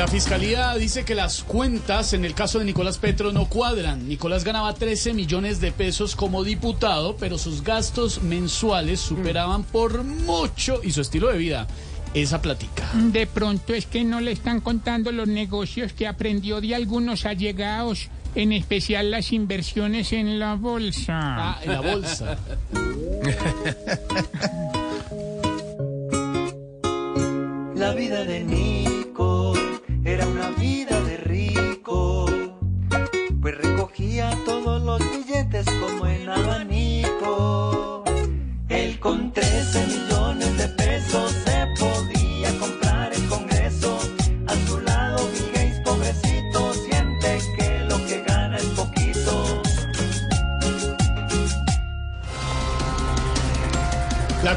La fiscalía dice que las cuentas en el caso de Nicolás Petro no cuadran. Nicolás ganaba 13 millones de pesos como diputado, pero sus gastos mensuales superaban por mucho y su estilo de vida esa platica. De pronto es que no le están contando los negocios que aprendió de algunos allegados, en especial las inversiones en la bolsa. Ah, en la bolsa. La vida de una vida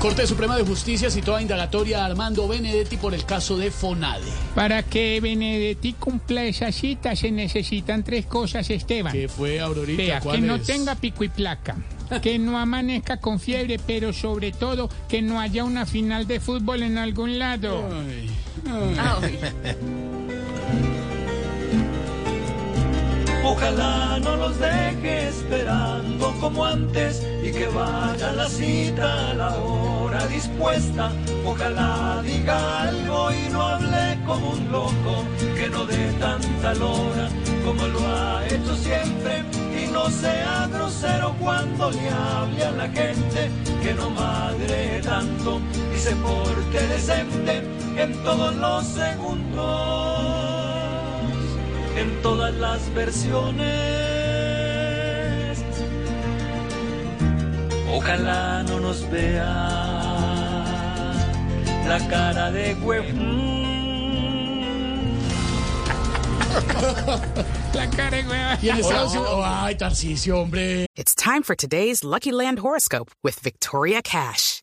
Corte Suprema de Justicia citó a indagatoria a Armando Benedetti por el caso de Fonade. Para que Benedetti cumpla esa cita se necesitan tres cosas, Esteban. ¿Qué fue, Aurorita? Vea, que ¿Cuál no tenga pico y placa, que no amanezca con fiebre, pero sobre todo que no haya una final de fútbol en algún lado. Ay, Ojalá no los deje esperando como antes y que vaya la cita a la hora dispuesta. Ojalá diga algo y no hable como un loco, que no dé tanta lora como lo ha hecho siempre y no sea grosero cuando le hable a la gente, que no madre tanto y se porte decente en todos los segundos en todas las versiones. Ojalá no nos vea la cara de huevo. La cara de hueva. Y en Estados Unidos. Ay, Tarcisio, hombre. It's time for today's Lucky Land horoscope with Victoria Cash.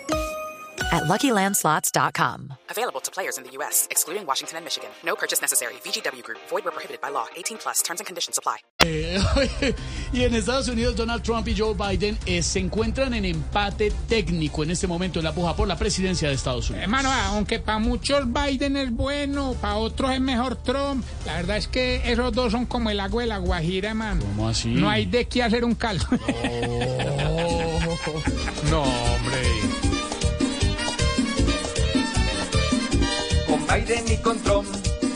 at LuckyLandSlots.com. Available to players in the U.S., excluding Washington and Michigan. No purchase necessary. VGW Group, void where prohibited by law. 18 plus terms and conditions apply. Eh, y en Estados Unidos, Donald Trump y Joe Biden eh, se encuentran en empate técnico en este momento en la puja por la presidencia de Estados Unidos. Hermano, aunque para muchos Biden es bueno, para otros es mejor Trump, la verdad es que esos dos son como el agua de la guajira, hermano. ¿Cómo así? No hay de qué hacer un caldo. No, hombre. Biden y con Trump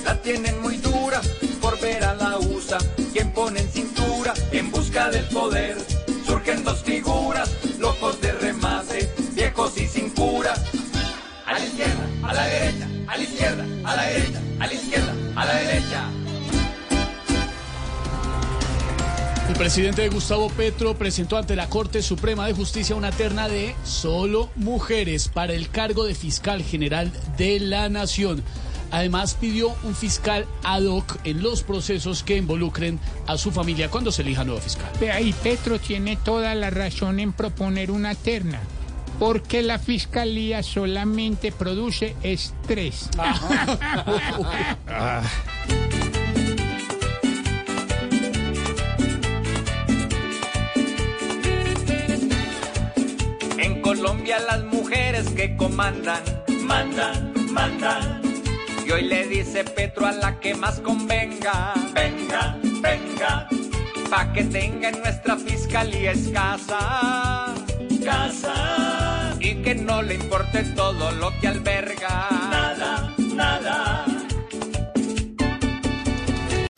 la tienen muy dura por ver a la USA quien pone en cintura en busca del poder. El presidente Gustavo Petro presentó ante la Corte Suprema de Justicia una terna de solo mujeres para el cargo de fiscal general de la Nación. Además pidió un fiscal ad hoc en los procesos que involucren a su familia cuando se elija nuevo fiscal. Vea, y Petro tiene toda la razón en proponer una terna. Porque la fiscalía solamente produce estrés. Colombia las mujeres que comandan, mandan, mandan. Y hoy le dice Petro a la que más convenga, venga, venga, pa' que tenga en nuestra fiscalía escasa, casa. Y que no le importe todo lo que alberga,